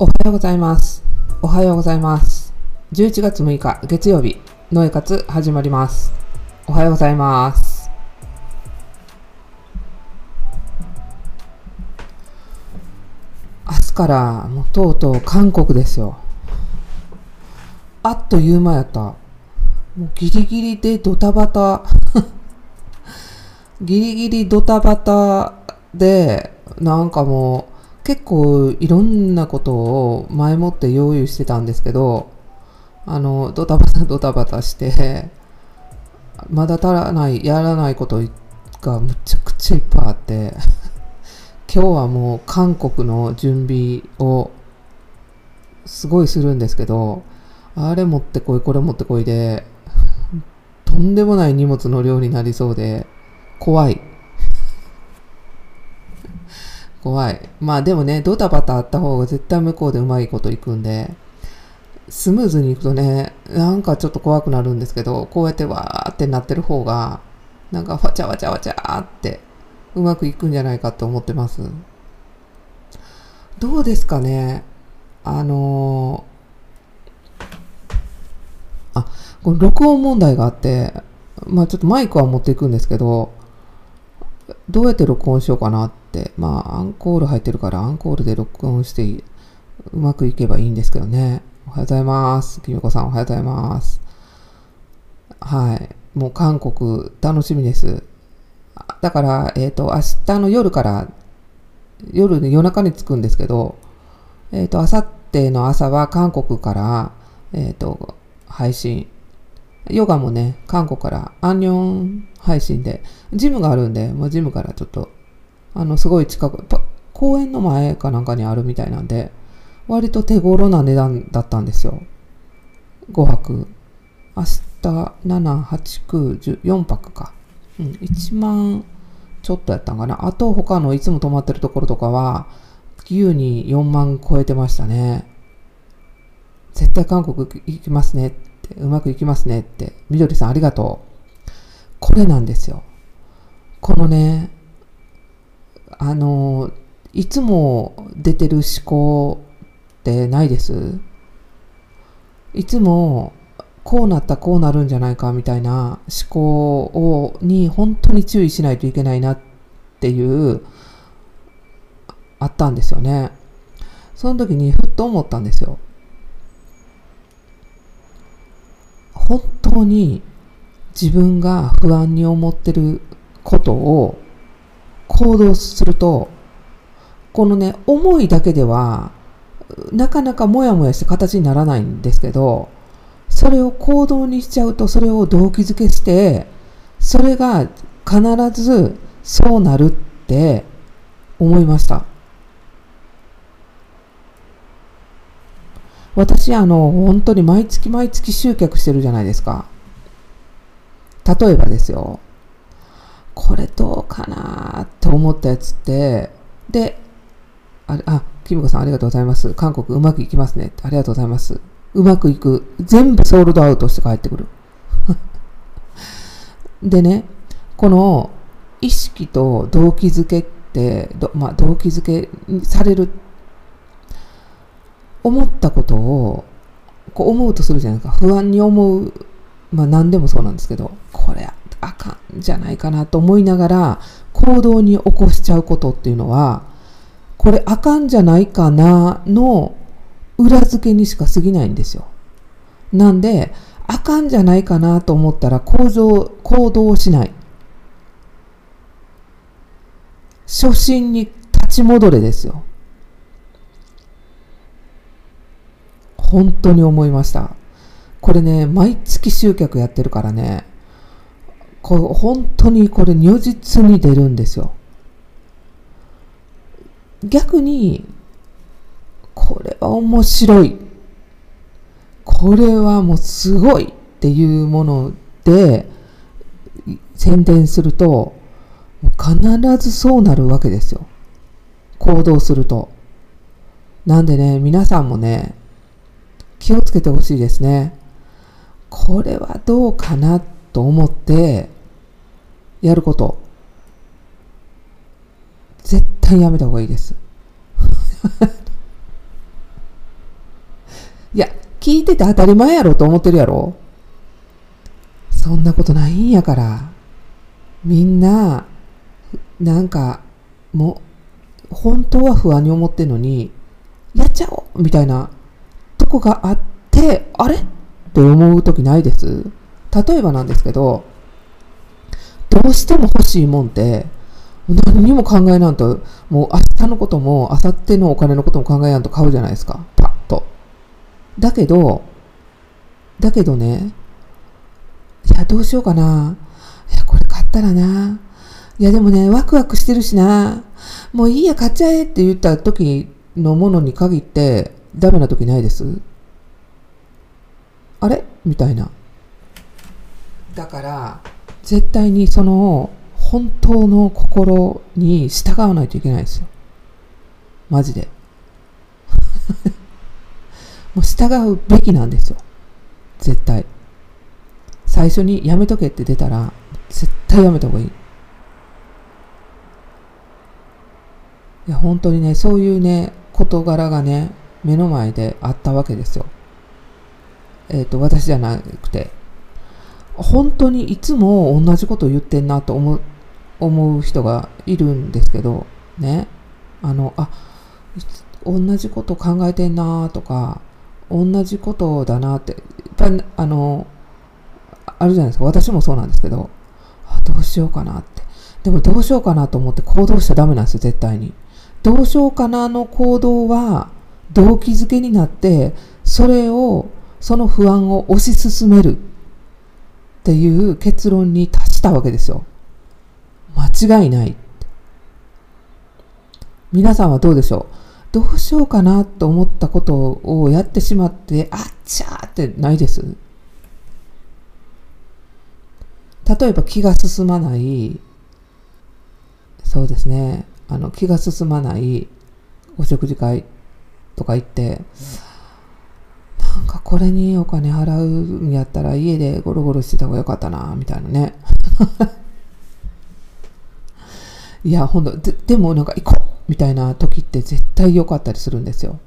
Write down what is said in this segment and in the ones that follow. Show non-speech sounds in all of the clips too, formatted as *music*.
おはようございます。おはようございます。11月6日月曜日、ノエ活始まります。おはようございます。明日からもうとうとう韓国ですよ。あっという間やった。もうギリギリでドタバタ。*laughs* ギリギリドタバタで、なんかもう結構いろんなことを前もって用意してたんですけど、あの、ドタバタドタバタして、まだ足らない、やらないことがむちゃくちゃいっぱいあって、今日はもう韓国の準備をすごいするんですけど、あれ持ってこい、これ持ってこいで、とんでもない荷物の量になりそうで、怖い。怖い。まあでもね、ドタバタあった方が絶対向こうでうまいこといくんで、スムーズにいくとね、なんかちょっと怖くなるんですけど、こうやってわーってなってる方が、なんかわちゃわちゃわちゃーってうまくいくんじゃないかと思ってます。どうですかね？あのーあ、この録音問題があって、まあちょっとマイクは持っていくんですけど、どうやって録音しようかなって、でまあアンコール入ってるからアンコールで録音してうまくいけばいいんですけどね。おはようございます。きみこさんおはようございます。はい。もう韓国楽しみです。だから、えっ、と、明日の夜から、夜で夜中に着くんですけど、えっ、と、明後日の朝は韓国から、えっ、と、配信。ヨガもね、韓国からアンニョン配信で、ジムがあるんで、もうジムからちょっと、あの、すごい近く、公園の前かなんかにあるみたいなんで、割と手頃な値段だったんですよ。5泊。明日、7、8、9、10、4泊か。うん、1万ちょっとやったんかな。あと他のいつも泊まってるところとかは、優に4万超えてましたね。絶対韓国行きますねって、うまくいきますねって。みどりさんありがとう。これなんですよ。このね、あの、いつも出てる思考ってないです？いつもこうなったこうなるんじゃないかみたいな思考をに本当に注意しないといけないなっていうあったんですよね。その時にふっと思ったんですよ。本当に自分が不安に思ってることを行動するとこのね思いだけではなかなかモヤモヤして形にならないんですけどそれを行動にしちゃうとそれを動機づけしてそれが必ずそうなるって思いました。私あの本当に毎月毎月集客してるじゃないですか。例えばですよ。これどうかなって思ったやつってであれあきみこさんありがとうございます。韓国うまくいきますね。ありがとうございます。うまくいく。全部ソールドアウトして帰ってくる。*laughs* でね、この意識と動機づけって、まあ、動機づけされる、思ったことをこう思うとするじゃないですか。不安に思う、まあ何でもそうなんですけど、これあかんじゃないかなと思いながら行動に起こしちゃうことっていうのは、これあかんじゃないかなの裏付けにしか過ぎないんですよ。なんで、あかんじゃないかなと思ったら行動行動しない。初心に立ち戻れですよ。本当に思いました。これね、毎月集客やってるからね、これ本当にこれ如実に出るんですよ。逆に、これは面白い。これはもうすごいっていうもので宣伝すると、必ずそうなるわけですよ。行動すると。なんでね、皆さんもね、気をつけてほしいですね。これはどうかなと思ってやること。絶対やめた方がいいです。*laughs* いや、聞いてて当たり前やろと思ってるやろそんなことないんやから。みんな、なんか、もう、本当は不安に思ってんのに、やっちゃおうみたいなとこがあって、あれ？って思う時ないです？例えばなんですけど、どうしても欲しいもんって、何にも考えなんと、もう明日のことも、明後日のお金のことも考えやんと買うじゃないですか。パッと。だけど、だけどね、いや、どうしようかな。いや、これ買ったらな。いや、でもね、ワクワクしてるしな。もういいや、買っちゃえって言った時のものに限って、ダメな時ないです？あれ？みたいな。だから、絶対にその本当の心に従わないといけないですよ。マジで。*laughs* もう従うべきなんですよ。絶対。最初にやめとけって出たら、絶対やめた方がいい。いや、本当にね、そういうね、事柄がね、目の前であったわけですよ。えっ、ー、と、私じゃなくて、本当にいつも同じこと言ってんなと思う思う人がいるんですけど、ね。あの、あ、同じこと考えてんなとか、同じことだなって、やっぱり、あの、あるじゃないですか。私もそうなんですけど、どうしようかなって。でもどうしようかなと思って行動しちゃダメなんですよ、絶対に。どうしようかなの行動は、動機づけになって、それを、その不安を推し進める。っていう結論に達したわけですよ。間違いない。皆さんはどうでしょう？どうしようかなと思ったことをやってしまって、あっちゃーってないです。例えば気が進まない、そうですね、あの気が進まないお食事会とか行って、なんかこれにお金払うんやったら家でゴロゴロしてた方がよかったな、みたいなね。*laughs* いや、ほんと、ででもなんか行こうみたいな時って絶対良かったりするんですよ。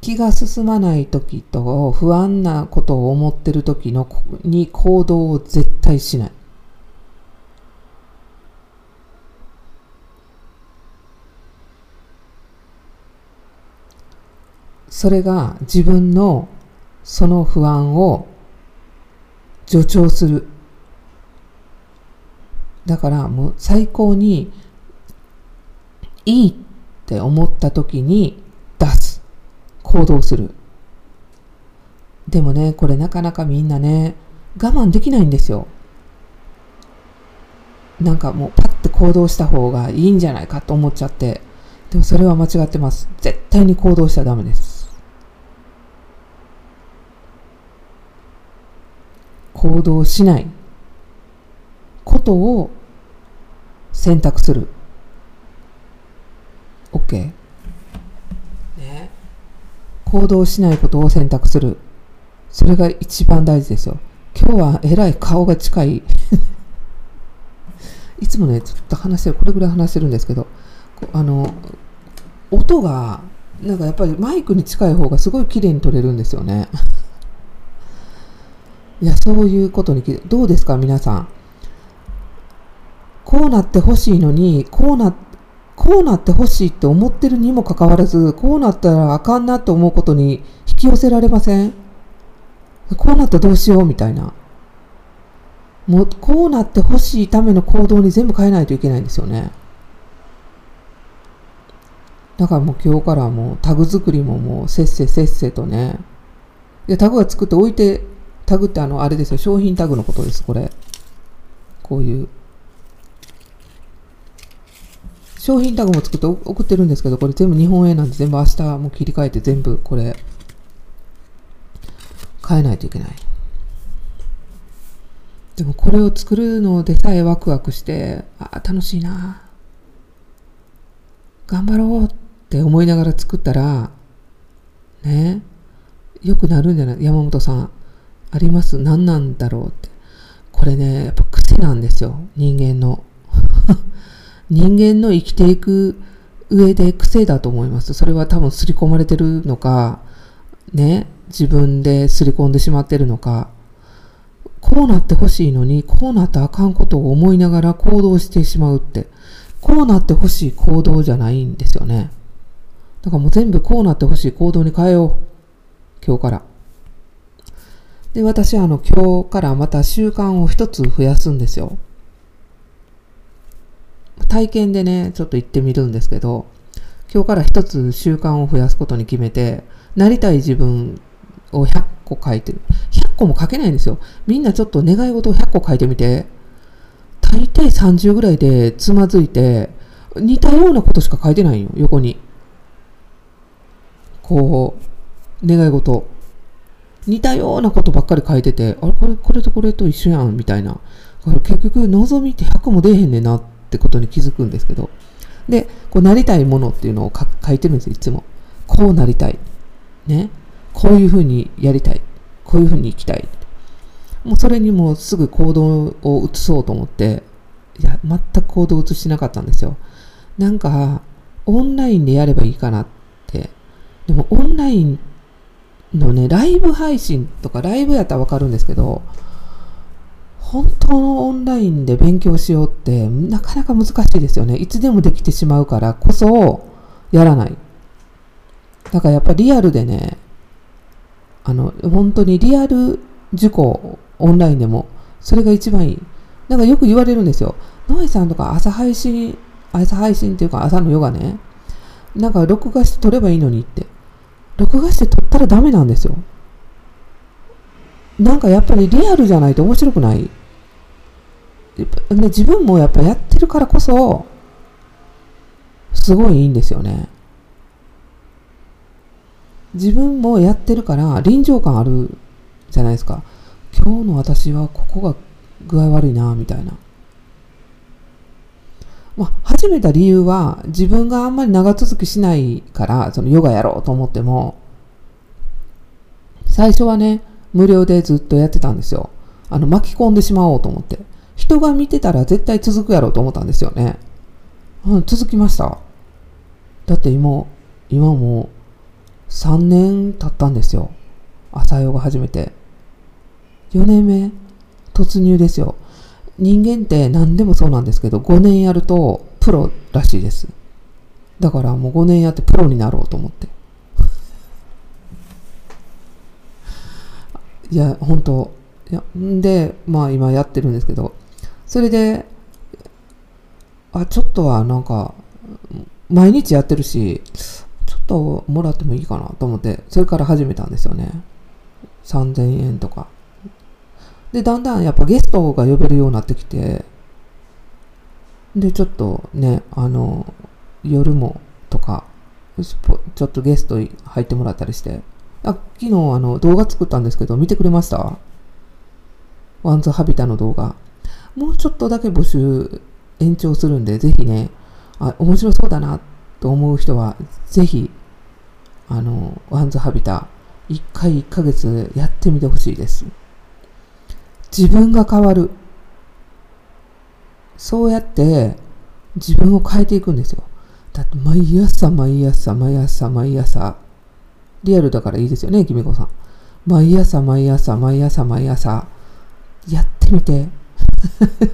気が進まない時と不安なことを思ってる時のに行動を絶対しない。それが自分のその不安を助長するだからもう最高にいいって思った時に出す。行動する。でもね、これなかなかみんなね、我慢できないんですよ。なんかもうパッて行動した方がいいんじゃないかと思っちゃって。でもそれは間違ってます。絶対に行動しちゃダメです。行動しない。ことを選択する。OK？ね。行動しないことを選択する。それが一番大事ですよ。今日はえらい顔が近い。*laughs* いつもね、ちょっと話してる、これぐらい話してるんですけど、あの、音が、なんかやっぱりマイクに近い方がすごい綺麗に取れるんですよね。いや、そういうことに、どうですか、皆さん。こうなってほしいのに、こうな、こうなってほしいって思ってるにもかかわらず、こうなったらあかんなと思うことに引き寄せられません？こうなったらどうしようみたいな。もう、こうなってほしいための行動に全部変えないといけないんですよね。だからもう今日からもうタグ作りももうせっせせっせとね。で、タグが作って置いて、タグってあの、あれですよ、商品タグのことです、これ。こういう。商品タグも作って送ってるんですけど、これ全部日本円なんで全部明日も切り替えて全部これ変えないといけない。でもこれを作るのでさえワクワクして、あ、楽しいな。頑張ろうって思いながら作ったら、ね、良くなるんじゃない？山本さん。あります？何なんだろうって。これね、やっぱ癖なんですよ。人間の。*laughs* 人間の生きていく上で癖だと思います。それは多分刷り込まれてるのか、ね、自分で刷り込んでしまってるのか、こうなってほしいのに、こうなったらあかんことを思いながら行動してしまうって、こうなってほしい行動じゃないんですよね。だからもう全部こうなってほしい行動に変えよう。今日から。で、私はあの今日からまた習慣を一つ増やすんですよ。体験でね、ちょっと行ってみるんですけど、今日から一つ習慣を増やすことに決めて、なりたい自分を100個書いてる。100個も書けないんですよ。みんなちょっと願い事を100個書いてみて。大体30ぐらいでつまずいて、似たようなことしか書いてないよ、横に。こう、願い事。似たようなことばっかり書いてて、あれこれ、これとこれと一緒やん、みたいな。だから結局、望みって100も出えへんねんなってことに気づくんですけど。で、こうなりたいものっていうのを書いてるんですよ、いつも。こうなりたい。ね。こういうふうにやりたい。こういうふうに生きたい。もうそれにもすぐ行動を移そうと思って、いや、全く行動を移してなかったんですよ。なんか、オンラインでやればいいかなって。でも、オンラインってのね、ライブ配信とか、ライブやったらわかるんですけど、本当のオンラインで勉強しようってなかなか難しいですよね。いつでもできてしまうからこそやらない。だからやっぱリアルでね、あの、本当にリアル受講、オンラインでも、それが一番いい。なんかよく言われるんですよ。ノエさんとか朝配信、朝配信っていうか朝のヨガね、なんか録画して撮ればいいのにって。録画して撮ったらダメなんですよ。なんかやっぱりリアルじゃないと面白くない。ね、自分もやっぱやってるからこそ、すごいいいんですよね。自分もやってるから臨場感あるじゃないですか。今日の私はここが具合悪いな、みたいな。まあ、始めた理由は自分があんまり長続きしないからそのヨガやろうと思っても最初はね無料でずっとやってたんですよ。あの巻き込んでしまおうと思って。人が見てたら絶対続くやろうと思ったんですよね、うん、続きました。だって今今もう3年経ったんですよ。朝ヨガ始めて。4年目突入ですよ。人間って何でもそうなんですけど、5年やるとプロらしいです。だからもう5年やってプロになろうと思って。いや、本当いや、んで、まあ今やってるんですけど、それで、あ、ちょっとはなんか、毎日やってるし、ちょっともらってもいいかなと思って、それから始めたんですよね。3000円とか。で、だんだんやっぱゲストが呼べるようになってきて、で、ちょっとね、あの、夜もとか、ちょっとゲスト入ってもらったりして、あ昨日あの動画作ったんですけど、見てくれました？ワンズハビタの動画。もうちょっとだけ募集延長するんで、ぜひね、あ、面白そうだなと思う人は、ぜひ、あの、ワンズハビタ、1回1ヶ月やってみてほしいです。自分が変わる。そうやって自分を変えていくんですよ。だって毎朝毎朝毎朝毎朝、リアルだからいいですよね、きみこさん。毎朝毎朝毎朝毎朝、やってみて。*laughs*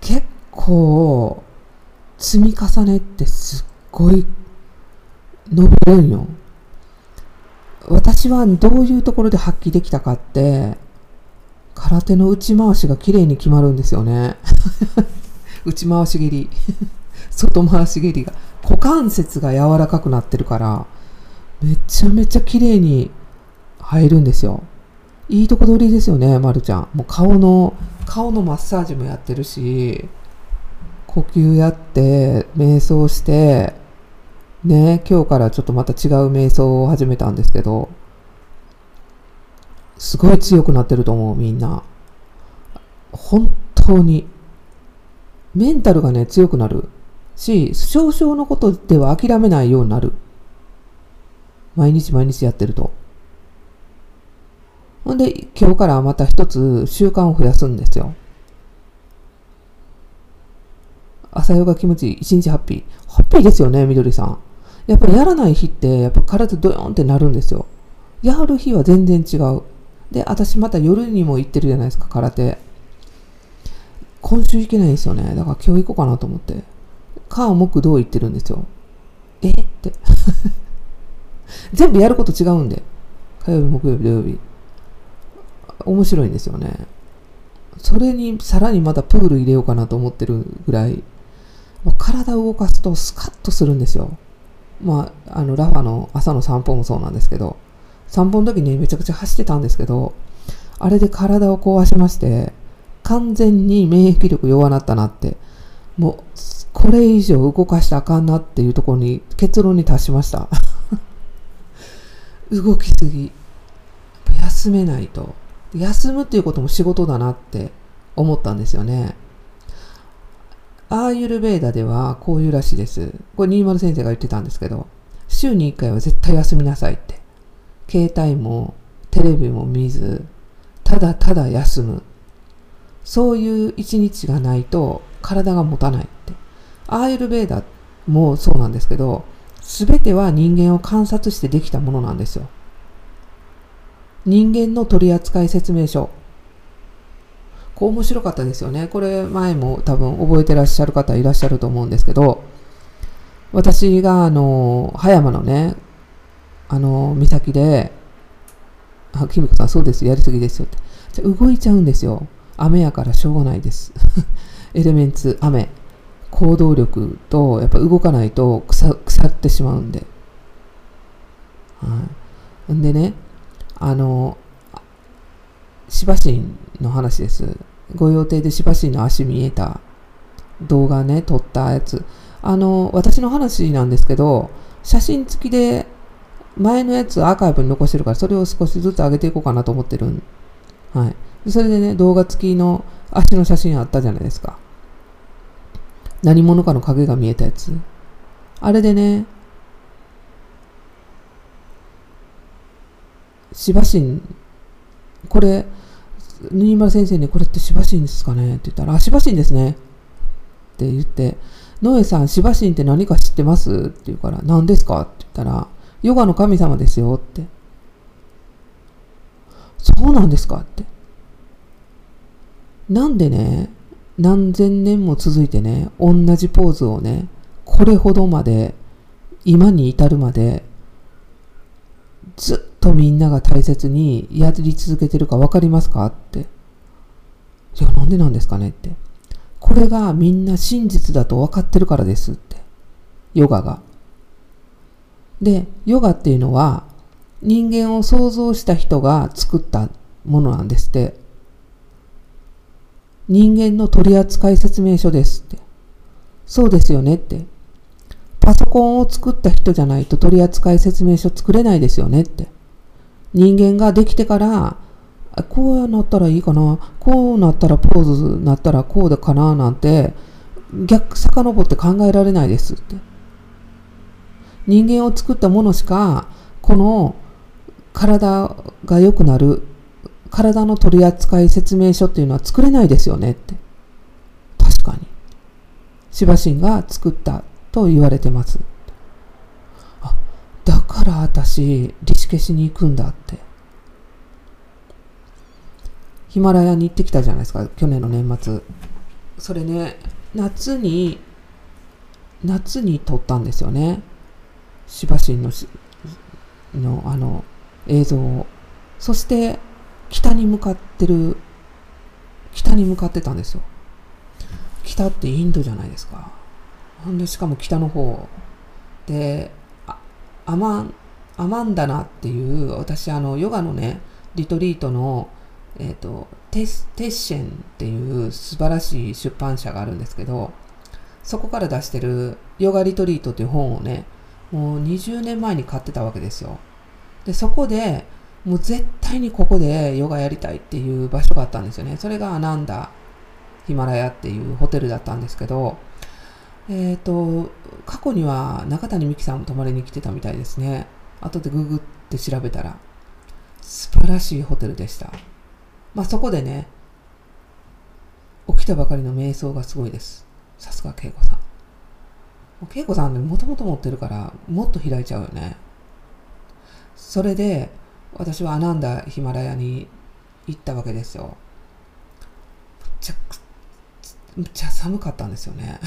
結構、積み重ねってすっごい伸びるんよ。私はどういうところで発揮できたかって、空手の内回しが綺麗に決まるんですよね。*laughs* 内回し蹴り。*laughs* 外回し蹴りが。股関節が柔らかくなってるから、めちゃめちゃ綺麗に入るんですよ。いいとこ取りですよね、まるちゃん。もう顔の、顔のマッサージもやってるし、呼吸やって、瞑想して、ね、今日からちょっとまた違う瞑想を始めたんですけど、すごい強くなってると思う、みんな。本当に。メンタルがね、強くなるし、少々のことでは諦めないようになる。毎日毎日やってると。ほんで、今日からまた一つ習慣を増やすんですよ。朝ヨガ気持ちいい。一日ハッピー。ハッピーですよね、みどりさん。やっぱりやらない日ってやっぱ体ドヨーンってなるんですよ。やる日は全然違う。で私また夜にも行ってるじゃないですか空手。今週行けないんですよね。だから今日行こうかなと思って。火木土行ってるんですよ。え？って。*laughs* 全部やること違うんで。火曜日木曜日土曜日。面白いんですよね。それにさらにまたプール入れようかなと思ってるぐらい。体を動かすとスカッとするんですよ。まあ、あのラファの朝の散歩もそうなんですけど散歩の時にめちゃくちゃ走ってたんですけどあれで体を壊しまして完全に免疫力弱なったなってもうこれ以上動かしたらあかんなっていうところに結論に達しました。*laughs* 動きすぎ。休めないと。休むっていうことも仕事だなって思ったんですよね。アーユルベーダではこういうらしいです。これ、新丸先生が言ってたんですけど、週に1回は絶対休みなさいって。携帯もテレビも見ず、ただただ休む。そういう一日がないと体が持たないって。アーユルベーダもそうなんですけど、すべては人間を観察してできたものなんですよ。人間の取扱説明書。こう面白かったですよね。これ前も多分覚えてらっしゃる方いらっしゃると思うんですけど、私があの、葉山のね、あの、岬で、あ、きみこさんそうです、やりすぎですよって。動いちゃうんですよ。雨やからしょうがないです。*laughs* エレメンツ、雨。行動力と、やっぱ動かないと腐腐ってしまうんで。はい。んでね、あの、芝神の話です。ご予定で芝神の足見えた動画ね、撮ったやつ。あの、私の話なんですけど、写真付きで前のやつアーカイブに残してるから、それを少しずつ上げていこうかなと思ってるん。はい。それでね、動画付きの足の写真あったじゃないですか。何者かの影が見えたやつ。あれでね、芝神、これ、新丸先生にこれってしばしんですかね？って言ったら、あ、しばしんですね。って言って、ノエさん、しばしんって何か知ってます？って言うから、何ですか？って言ったら、ヨガの神様ですよって。そうなんですか？って。なんでね、何千年も続いてね、同じポーズをね、これほどまで、今に至るまで、ずっとみんなが大切にやり続けてるか分かりますかって。いや、なんでなんですかねって。これがみんな真実だと分かってるからですって。ヨガが。で、ヨガっていうのは人間を創造した人が作ったものなんですって。人間の取扱説明書ですって。そうですよねって。パソコンを作った人じゃないと取扱説明書作れないですよねって。人間ができてから、こうなったらいいかな、こうなったらポーズなったらこうだかななんて、逆遡って考えられないですって。人間を作ったものしか、この体が良くなる、体の取扱説明書っていうのは作れないですよねって。確かに。シバシンが作ったと言われてますあ。だから私、リシケしに行くんだって。ヒマラヤに行ってきたじゃないですか、去年の年末。それね、夏に、夏に撮ったんですよね。シバシンののあの映像を。そして、北に向かってる、北に向かってたんですよ。北ってインドじゃないですか。ほんで、しかも北の方。で、アマン、アマンダナっていう、私、あの、ヨガのね、リトリートの、えっ、ー、と、テス、テッシェンっていう素晴らしい出版社があるんですけど、そこから出してるヨガリトリートっていう本をね、もう20年前に買ってたわけですよ。で、そこで、もう絶対にここでヨガやりたいっていう場所があったんですよね。それがアナンダヒマラヤっていうホテルだったんですけど、えっ、ー、と、過去には中谷美紀さんも泊まりに来てたみたいですね。後でググって調べたら、素晴らしいホテルでした。まあそこでね、起きたばかりの瞑想がすごいです。さすが恵子さん。恵子さんもともと持ってるからもっと開いちゃうよねそれで私はアナンダヒマラヤに行ったわけですよむちゃくむちゃ寒かったんですよね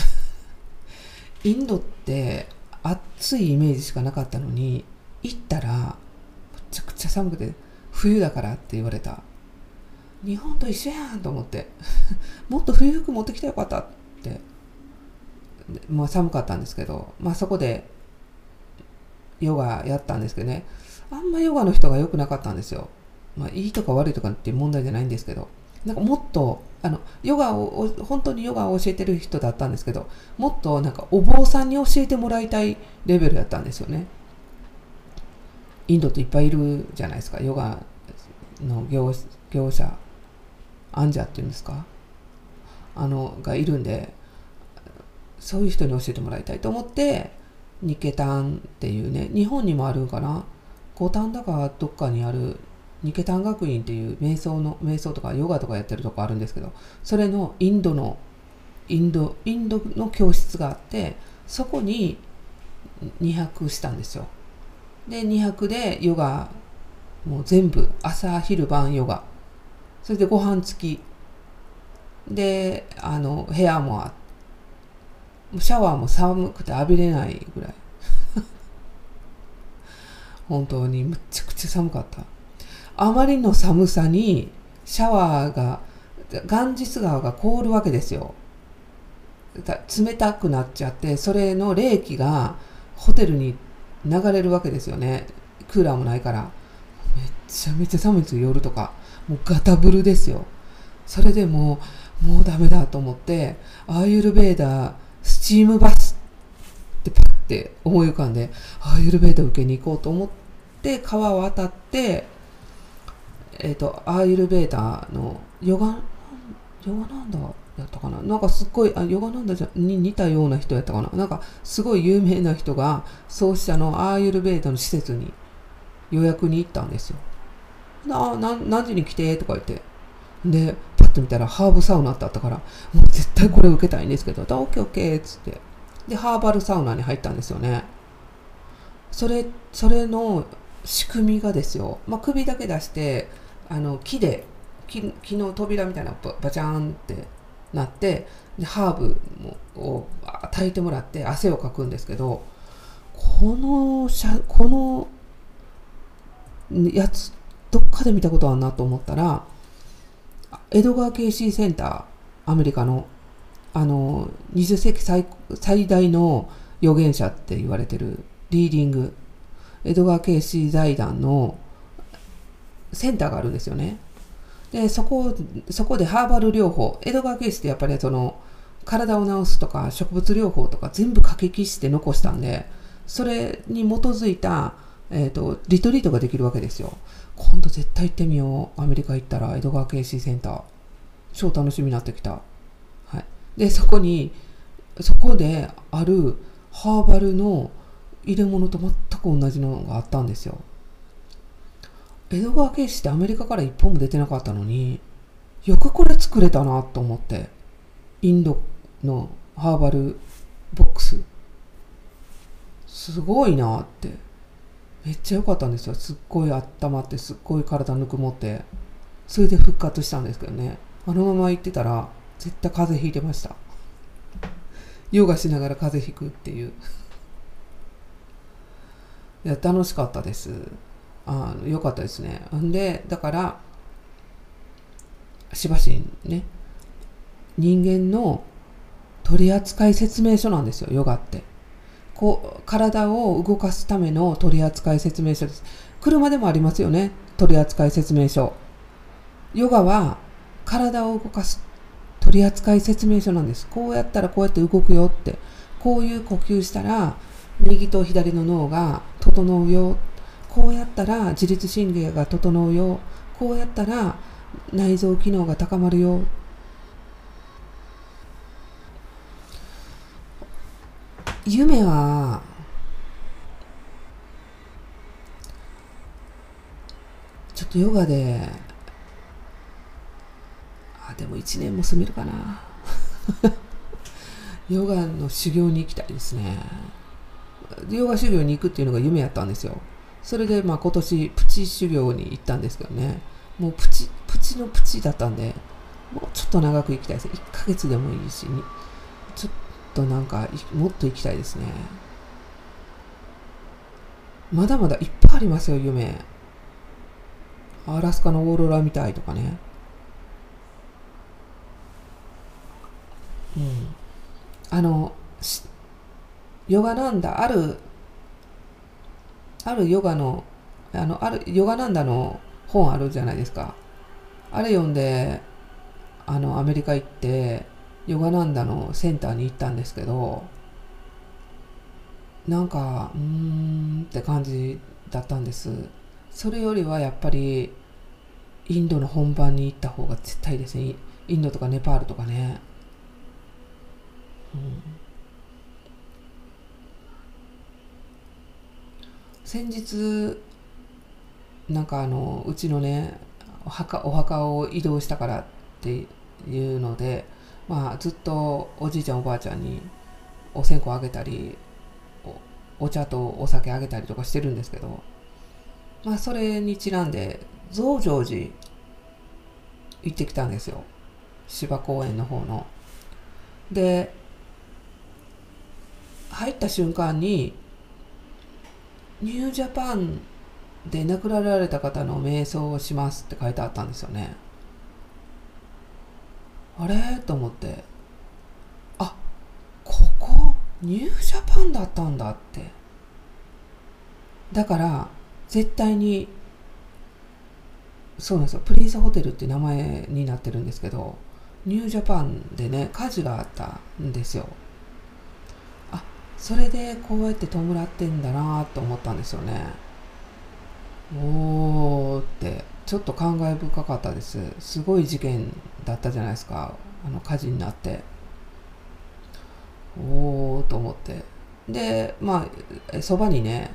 *laughs* インドって暑いイメージしかなかったのに行ったらむちゃくちゃ寒くて冬だからって言われた。日本と一緒やんと思って。*laughs* もっと冬服持ってきたよかったって。まあ寒かったんですけどまあそこでヨガやったんですけどね。あんまヨガの人が良くなかったんですよ。まあいいとか悪いとかっていう問題じゃないんですけど。なんかもっとあのヨガを本当にヨガを教えてる人だったんですけどもっとなんかお坊さんに教えてもらいたいレベルだったんですよね。インドっていっぱいいるじゃないですか。ヨガの業業者アンジャっていうんですか。あのがいるんでそういう人に教えてもらいたいと思ってニケタンっていうね日本にもあるんかな。五反田かどっかにあるニケタン学院っていう瞑想の瞑想とかヨガとかやってるとこあるんですけどそれのインドのインドインドの教室があってそこに2泊したんですよ。で2泊でヨガもう全部朝昼晩ヨガ。それでご飯付き。であの部屋もあシャワーも寒くて浴びれないぐらい。*laughs* 本当にむちゃくちゃ寒かった。あまりの寒さにシャワーがガンジス川が凍るわけですよ。冷たくなっちゃってそれの冷気がホテルに流れるわけですよね。クーラーもないから。めっちゃめちゃ寒いですよ夜とか。もうガタブルですよ。それでもうもうダメだと思ってアーユルベーダースチームバスってパッて思い浮かんでアーユルベーダー受けに行こうと思って川を渡ってえっ、ー、とアーユルベーダーのヨガヨガなんだ。やったかななんかすっごいあヨガなんだじゃに似たような人やったかななんかすごい有名な人が創始者のアーユルベーダの施設に予約に行ったんですよな何何時に来て？とか言って。で、パッと見たらハーブサウナってあったから、もう絶対これ受けたいんですけど、オッケーオッケーっつって。で、ハーバルサウナに入ったんですよね。それ、それの仕組みがですよ、まあ、首だけ出して、あの木で木木の扉みたいなババチャーンってなってでハーブを炊いてもらって汗をかくんですけどこのこのやつどっかで見たことあるなと思ったら、江戸川慶シセンター、アメリカの、あの、20世紀最最大の預言者って言われてるリーディング、江戸川慶シ財団のセンターがあるんですよね。で、そこ、そこでハーバル療法、江戸川慶氏ってやっぱりその、体を治すとか植物療法とか全部書きして残したんで、それに基づいた、え、ー、と、リトリートができるわけですよ。今度絶対行ってみよう。アメリカ行ったら江戸川慶シーセンター。超楽しみになってきた。はい。で、そこに、そこであるハーバルの入れ物と全く同じのがあったんですよ。江戸川慶氏ってアメリカから一本も出てなかったのに、よくこれ作れたなと思って。インドのハーバルボックス。すごいなって。めっちゃ良かったんですよすっごい温まってすっごい体ぬくもってそれで復活したんですけどねあのまま行ってたら絶対風邪ひいてましたヨガしながら風邪ひくっていういや楽しかったですあの良かったですねんでだからしばしね人間の取扱説明書なんですよヨガってこう体を動かすための取扱説明書です。車でもありますよね。取扱説明書。ヨガは体を動かす取扱説明書なんです。こうやったらこうやって動くよって。こういう呼吸したら右と左の脳が整うよって。こうやったら自律神経が整うよ。こうやったら内臓機能が高まるよ。夢はちょっとヨガであでも1年も住めるかな *laughs* ヨガの修行に行きたいですねヨガ修行に行くっていうのが夢やったんですよそれでまあ今年プチ修行に行ったんですけどね。もうプチプチのプチだったんでもうちょっと長く行きたいです1ヶ月でもいいしちょっとなんかもっと行きたいですね。まだまだいっぱいありますよ夢。アラスカのオーロラみたいとかね。うん。あのヨガなんだあるあるヨガのあのあるヨガなんだの本あるじゃないですか。あれ読んであのアメリカ行ってヨガなんだのセンターに行ったんですけどなんかうーんって感じだったんです。それよりはやっぱりインドの本番に行った方が絶対ですね。インドとかネパールとかね、うん、先日なんかあのうちのねお墓お墓を移動したからっていうのでまあずっとおじいちゃんおばあちゃんにお線香あげたりお茶とお酒あげたりとかしてるんですけどまあそれにちなんで増上寺行ってきたんですよ芝公園の方の。で入った瞬間にニュージャパンで亡くなられた方の瞑想をしますって書いてあったんですよね。あれ？と思って。あここニュージャパンだったんだって。だから絶対にそうなんですよ。プリンスホテルって名前になってるんですけどニュージャパンでね火事があったんですよ。それでこうやって弔ってんだなと思ったんですよね。おーって。ちょっと感慨深かったです。すごい事件だったじゃないですか。あの火事になって。おおと思って。でまあそばにね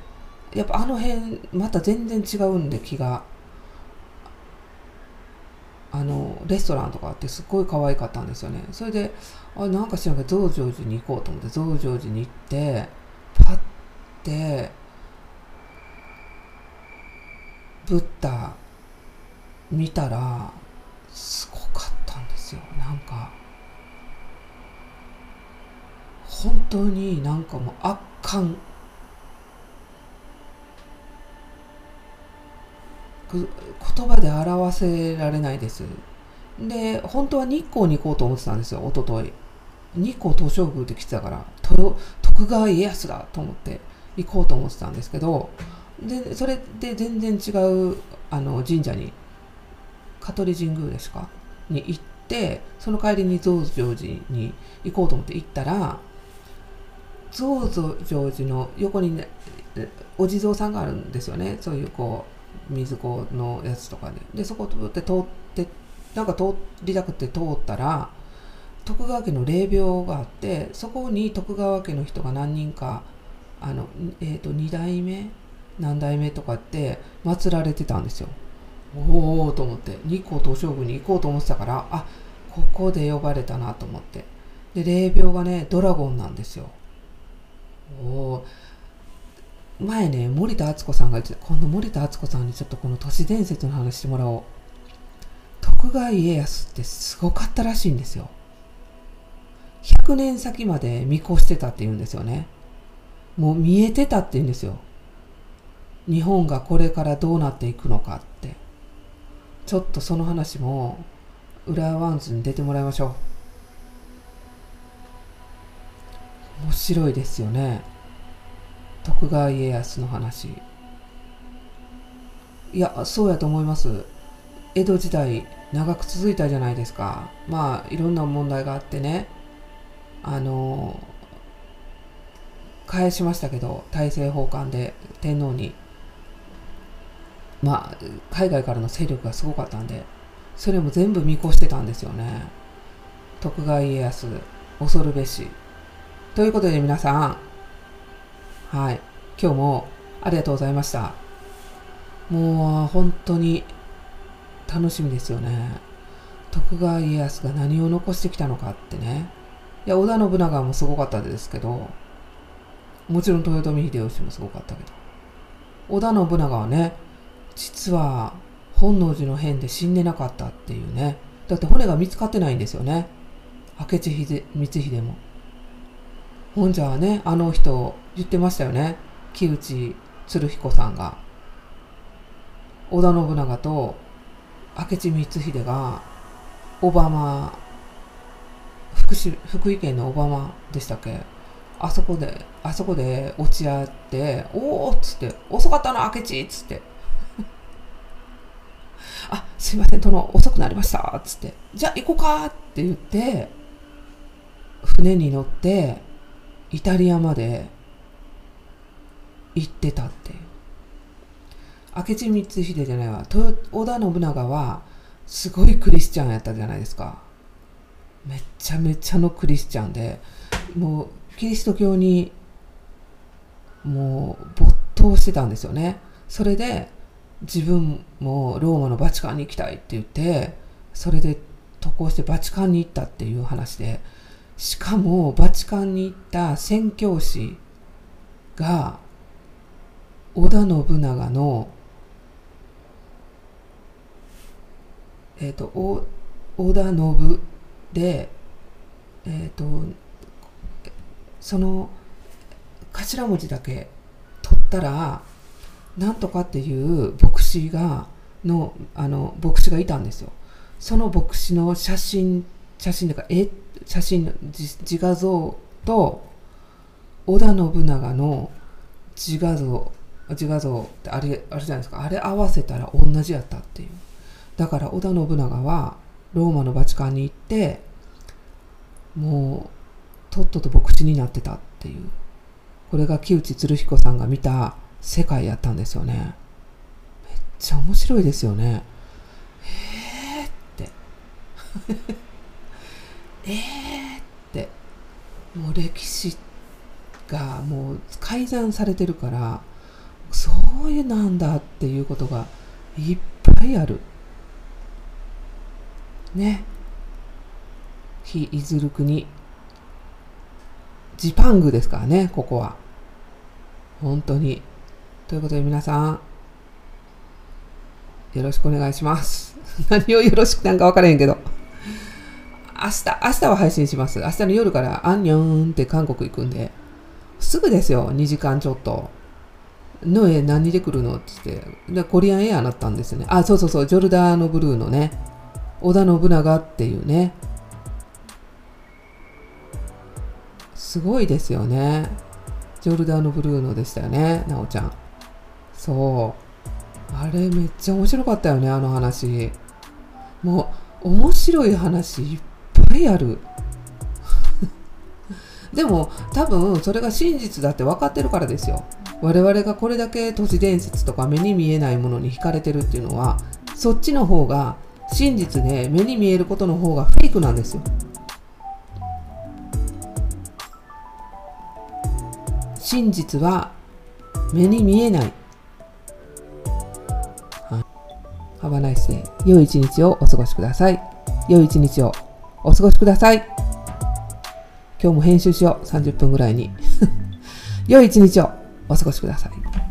やっぱあの辺また全然違うんで気が。あのレストランとかあってすっごい可愛かったんですよね。それであなんか知らんけど増上寺に行こうと思って増上寺に行ってパッてブッダ見たらすごかったんですよ。なんか本当になんかもう圧巻。言葉で表せられないです。で本当は日光に行こうと思ってたんですよ一昨日日光東照宮って来てたから徳川家康だと思って行こうと思ってたんですけどでそれで全然違うあの神社に香取神宮ですか？に行ってその帰りに増上寺に行こうと思って行ったら増上寺の横にねお地蔵さんがあるんですよね。そういうこう水子のやつとかで。でそこ通って通ってなんか通りたくて通ったら徳川家の霊廟があってそこに徳川家の人が何人かあの、えーと、2代目何代目とかって祀られてたんですよ。おおと思って日光東照宮に行こうと思ってたからあここで呼ばれたなと思ってで霊廟がねドラゴンなんですよ。おお前ね、森田敦子さんが今度森田敦子さんにちょっとこの都市伝説の話してもらおう。徳川家康ってすごかったらしいんですよ。100年先まで見越してたって言うんですよね。もう見えてたって言うんですよ。日本がこれからどうなっていくのかって。ちょっとその話も、浦和ワンズに出てもらいましょう。面白いですよね。徳川家康の話いやそうやと思います江戸時代長く続いたじゃないですかまあいろんな問題があってねあの返しましたけど大政奉還で天皇にまあ海外からの勢力がすごかったんでそれも全部見越してたんですよね徳川家康恐るべしということで皆さんはい。今日もありがとうございました。もう本当に楽しみですよね。徳川家康が何を残してきたのかってね。いや織田信長もすごかったですけどもちろん豊臣秀吉もすごかったけど。織田信長はね実は本能寺の変で死んでなかったっていうね。だって骨が見つかってないんですよね。明智光秀も。ほんじゃあねあの人言ってましたよね。木内鶴彦さんが。織田信長と明智光秀がオバマ福福井県の小浜でしたっけ？あそこであそこで落ち合って「おお!」っつって「遅かったな明智!」っつって「*laughs* あすいません殿遅くなりました」っつって「じゃあ行こうか」って言って船に乗ってイタリアまで行ってたって明智光秀じゃないわ織田信長はすごいクリスチャンやったじゃないですかめちゃめちゃのクリスチャンでもうキリスト教にもう没頭してたんですよね。それで自分もローマのバチカンに行きたいって言ってそれで渡航してバチカンに行ったっていう話でしかもバチカンに行った宣教師が織田信長のえっ、ー、と織田信で、え、ー、とその頭文字だけ取ったらなんとかっていう牧師がのあの牧師がいたんですよ。その牧師の写真写真とかえ写真の自画像と織田信長の自画像自画像ってあれあれじゃないですかあれ合わせたら同じやったっていうだから織田信長はローマのバチカンに行ってもうとっとと牧師になってたっていう。これが木内鶴彦さんが見た世界やったんですよね。めっちゃ面白いですよね。えーって。*laughs* えーって。もう歴史がもう改ざんされてるからそういうなんだっていうことがいっぱいある。ね。非いずる国。ジパングですからねここは。本当に。ということで皆さんよろしくお願いします。*laughs* 何をよろしくなんか分からへんけど。明日明日は配信します。明日の夜からアンニョンって韓国行くんで。すぐですよ2時間ちょっと。のえ何で来るの？って言って。でコリアンエアーなったんですね。あそうそうそうジョルダーノブルーのね。織田信長っていうね。すごいですよね。ジョルダーノブルーノでしたよねなおちゃん。そう。あれめっちゃ面白かったよねあの話。もう面白い話いっぱいある。*laughs* でも多分それが真実だって分かってるからですよ。我々がこれだけ都市伝説とか目に見えないものに惹かれてるっていうのはそっちの方が真実で目に見えることの方がフェイクなんですよ。真実は目に見えない。はい。Have a nice day. 良い一日をお過ごしください。良い一日をお過ごしください。今日も編集しよう。30分ぐらいに。*laughs* 良い一日をお過ごしください。